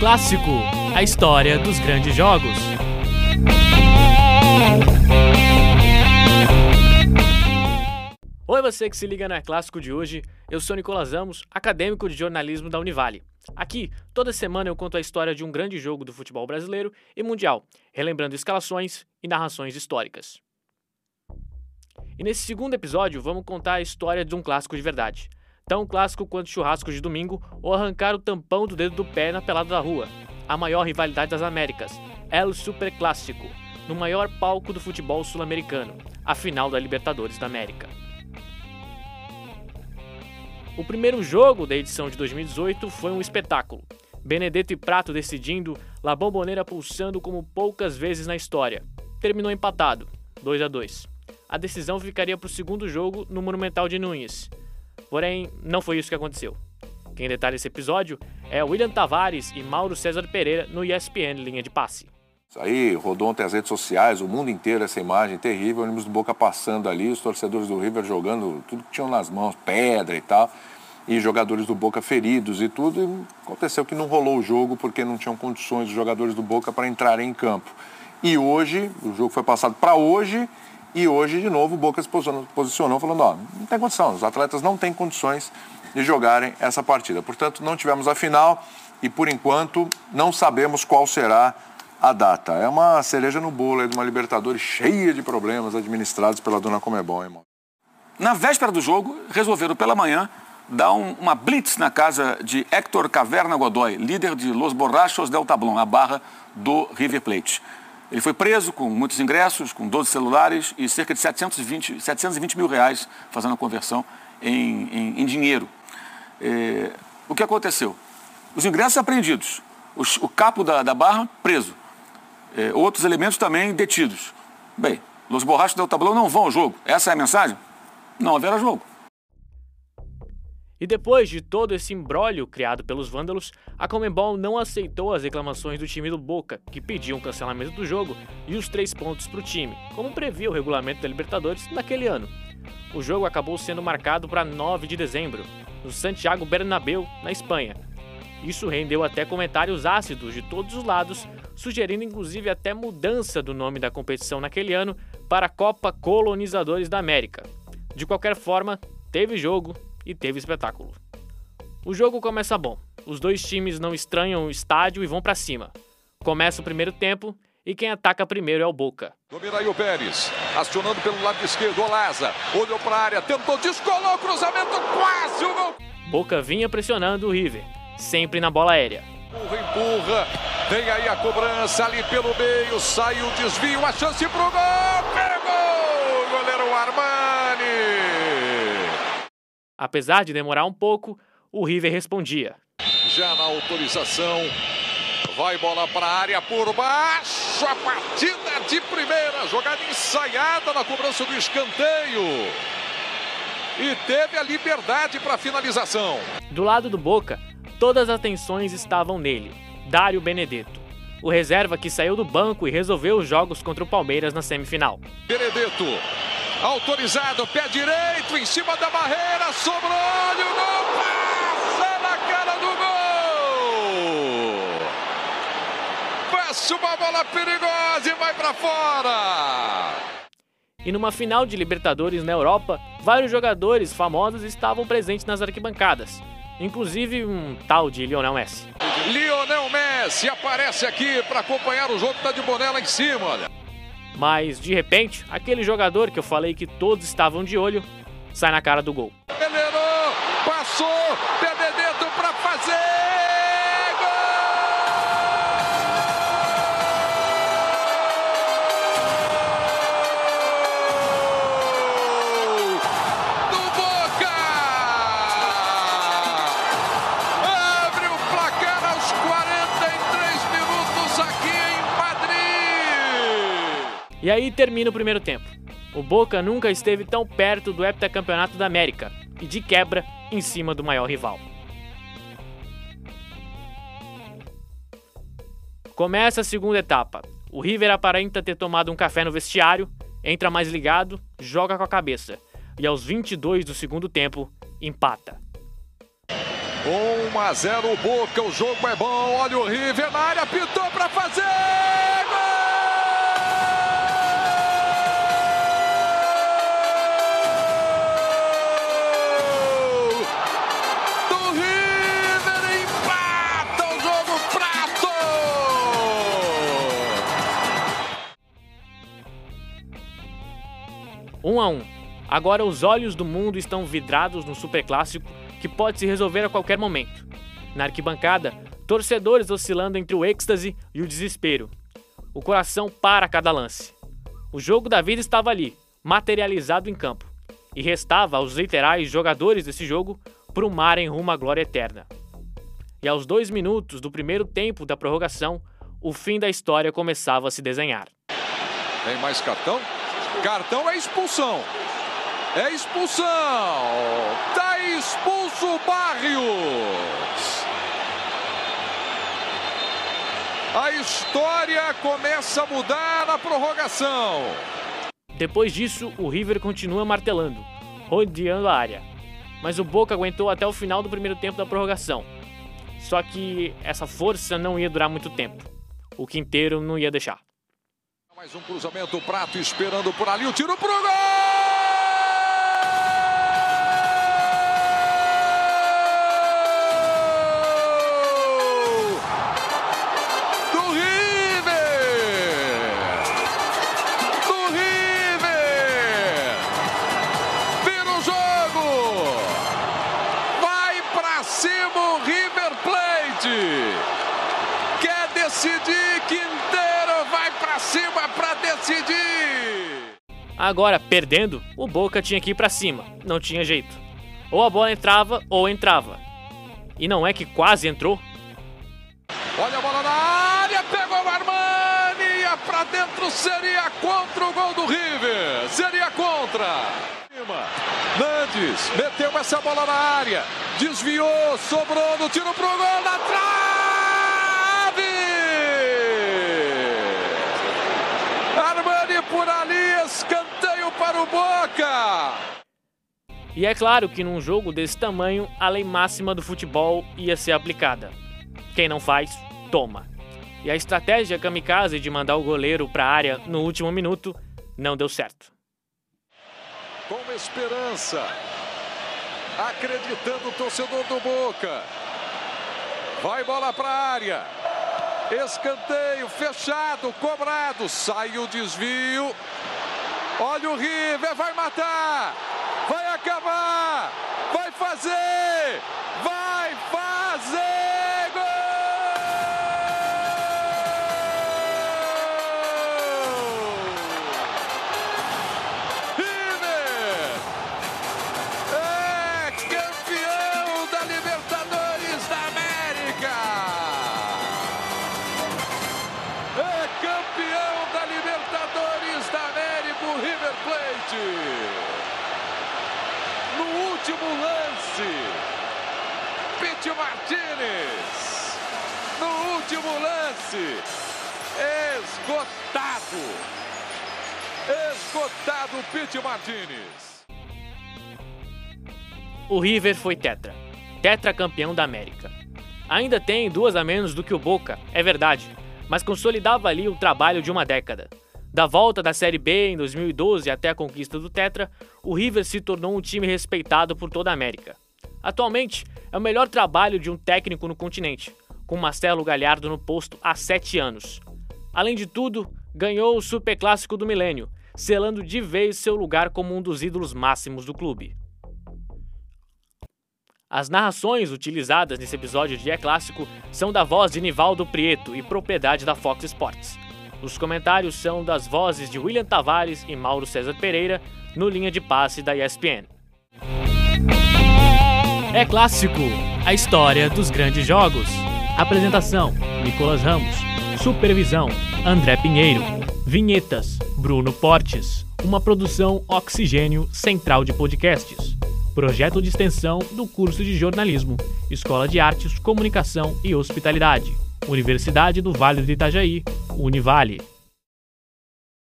Clássico, a história dos grandes jogos. Oi, você que se liga É Clássico de hoje. Eu sou Nicolas Amos, acadêmico de jornalismo da Univale. Aqui, toda semana eu conto a história de um grande jogo do futebol brasileiro e mundial, relembrando escalações e narrações históricas. E nesse segundo episódio, vamos contar a história de um clássico de verdade. Tão clássico quanto churrasco de domingo ou arrancar o tampão do dedo do pé na pelada da rua. A maior rivalidade das Américas, El Super Clássico, no maior palco do futebol sul-americano, a final da Libertadores da América. O primeiro jogo da edição de 2018 foi um espetáculo. Benedetto e Prato decidindo, La Bombonera pulsando como poucas vezes na história. Terminou empatado, 2 a 2. A decisão ficaria para o segundo jogo no Monumental de Nunes. Porém, não foi isso que aconteceu. Quem detalha esse episódio é William Tavares e Mauro César Pereira no ESPN Linha de Passe. Isso aí rodou ontem as redes sociais, o mundo inteiro, essa imagem terrível, ônibus do Boca passando ali, os torcedores do River jogando tudo que tinham nas mãos, pedra e tal, e jogadores do Boca feridos e tudo. E aconteceu que não rolou o jogo porque não tinham condições os jogadores do Boca para entrarem em campo. E hoje, o jogo foi passado para hoje, e hoje, de novo, o Boca se posicionou, posicionou falando, ó, não tem condição, os atletas não têm condições de jogarem essa partida. Portanto, não tivemos a final e, por enquanto, não sabemos qual será a data. É uma cereja no bolo aí de uma Libertadores cheia de problemas administrados pela dona Comebol, irmão. Na véspera do jogo, resolveram pela manhã dar um, uma blitz na casa de Héctor Caverna Godoy, líder de Los Borrachos del Tablón, a barra do River Plate. Ele foi preso com muitos ingressos, com 12 celulares e cerca de 720, 720 mil reais, fazendo a conversão em, em, em dinheiro. É, o que aconteceu? Os ingressos apreendidos, os, o capo da, da barra preso, é, outros elementos também detidos. Bem, os borrachos do tablão não vão ao jogo. Essa é a mensagem? Não haverá jogo. E depois de todo esse imbróglio criado pelos vândalos, a Comembol não aceitou as reclamações do time do Boca, que pediam o cancelamento do jogo e os três pontos para o time, como previa o regulamento da Libertadores naquele ano. O jogo acabou sendo marcado para 9 de dezembro, no Santiago Bernabéu, na Espanha. Isso rendeu até comentários ácidos de todos os lados, sugerindo inclusive até mudança do nome da competição naquele ano para Copa Colonizadores da América. De qualquer forma, teve jogo e teve espetáculo. O jogo começa bom. Os dois times não estranham o estádio e vão para cima. Começa o primeiro tempo e quem ataca primeiro é o Boca. Domina aí o Pérez, acionando pelo lado esquerdo, Olaza, olhou para a área, tentou, descolou o cruzamento, quase o gol. Boca vinha pressionando o River, sempre na bola aérea. Empurra, empurra, vem aí a cobrança ali pelo meio, sai o desvio, a chance pro gol, pegou, goleiro Armani. Apesar de demorar um pouco, o River respondia. Já na autorização, vai bola para a área por baixo, a partida de primeira, jogada ensaiada na cobrança do escanteio. E teve a liberdade para finalização. Do lado do Boca, todas as atenções estavam nele, Dário Benedetto. O reserva que saiu do banco e resolveu os jogos contra o Palmeiras na semifinal. Benedetto Autorizado, pé direito, em cima da barreira, sobrou e o gol passa na cara do gol. Passa uma bola perigosa e vai para fora. E numa final de Libertadores na Europa, vários jogadores famosos estavam presentes nas arquibancadas, inclusive um tal de Lionel Messi. Lionel Messi aparece aqui para acompanhar o jogo, tá de boné lá em cima, olha. Mas, de repente, aquele jogador que eu falei que todos estavam de olho sai na cara do gol. Passou, E aí termina o primeiro tempo. O Boca nunca esteve tão perto do heptacampeonato da América e de quebra em cima do maior rival. Começa a segunda etapa. O River aparenta ter tomado um café no vestiário, entra mais ligado, joga com a cabeça e aos 22 do segundo tempo empata. 1 a 0 Boca, o jogo é bom. Olha o River na área, pitou para fazer. 1 a 1. Agora os olhos do mundo estão vidrados no superclássico que pode se resolver a qualquer momento. Na arquibancada, torcedores oscilando entre o êxtase e o desespero. O coração para cada lance. O jogo da vida estava ali, materializado em campo, e restava aos literais jogadores desse jogo mar em rumo à glória eterna. E aos dois minutos do primeiro tempo da prorrogação, o fim da história começava a se desenhar. Tem mais cartão? Cartão é expulsão. É expulsão. Tá expulso Barrios. A história começa a mudar na prorrogação. Depois disso, o River continua martelando, rodeando a área. Mas o Boca aguentou até o final do primeiro tempo da prorrogação. Só que essa força não ia durar muito tempo. O Quinteiro não ia deixar. Mais um cruzamento, Prato esperando por ali, o tiro pro gol! Do River! Do River! Vira o jogo! Vai pra cima o River Plate! Quer decidir, pra cima pra decidir! Agora, perdendo, o Boca tinha que ir pra cima, não tinha jeito. Ou a bola entrava ou entrava. E não é que quase entrou? Olha a bola na área, pegou o Armani, ia pra dentro, seria contra o gol do River, seria contra. Nandes meteu essa bola na área, desviou, sobrou no tiro pro gol na trave. Armani por ali, escanteio para o Boca. E é claro que num jogo desse tamanho, a lei máxima do futebol ia ser aplicada. Quem não faz, toma. E a estratégia kamikaze de mandar o goleiro para a área no último minuto não deu certo. Com esperança, acreditando o torcedor do Boca. Vai bola para a área. Escanteio fechado, cobrado. Sai o desvio. Olha o River, vai matar. Vai acabar. Vai fazer. Vai campeão da Libertadores da América, o River Plate. No último lance, Pete Martinez. No último lance, esgotado. Esgotado Pete Martinez. O River foi tetra. Tetra campeão da América. Ainda tem duas a menos do que o Boca, é verdade, mas consolidava ali o trabalho de uma década. Da volta da Série B em 2012 até a conquista do Tetra, o River se tornou um time respeitado por toda a América. Atualmente, é o melhor trabalho de um técnico no continente, com Marcelo Galhardo no posto há sete anos. Além de tudo, ganhou o Superclássico do Milênio, selando de vez seu lugar como um dos ídolos máximos do clube. As narrações utilizadas nesse episódio de É Clássico são da voz de Nivaldo Prieto e propriedade da Fox Sports. Os comentários são das vozes de William Tavares e Mauro César Pereira no linha de passe da ESPN. É Clássico, a história dos grandes jogos. Apresentação: Nicolas Ramos. Supervisão: André Pinheiro. Vinhetas: Bruno Portes. Uma produção Oxigênio Central de Podcasts. Projeto de extensão do curso de jornalismo, Escola de Artes, Comunicação e Hospitalidade. Universidade do Vale do Itajaí, Univale.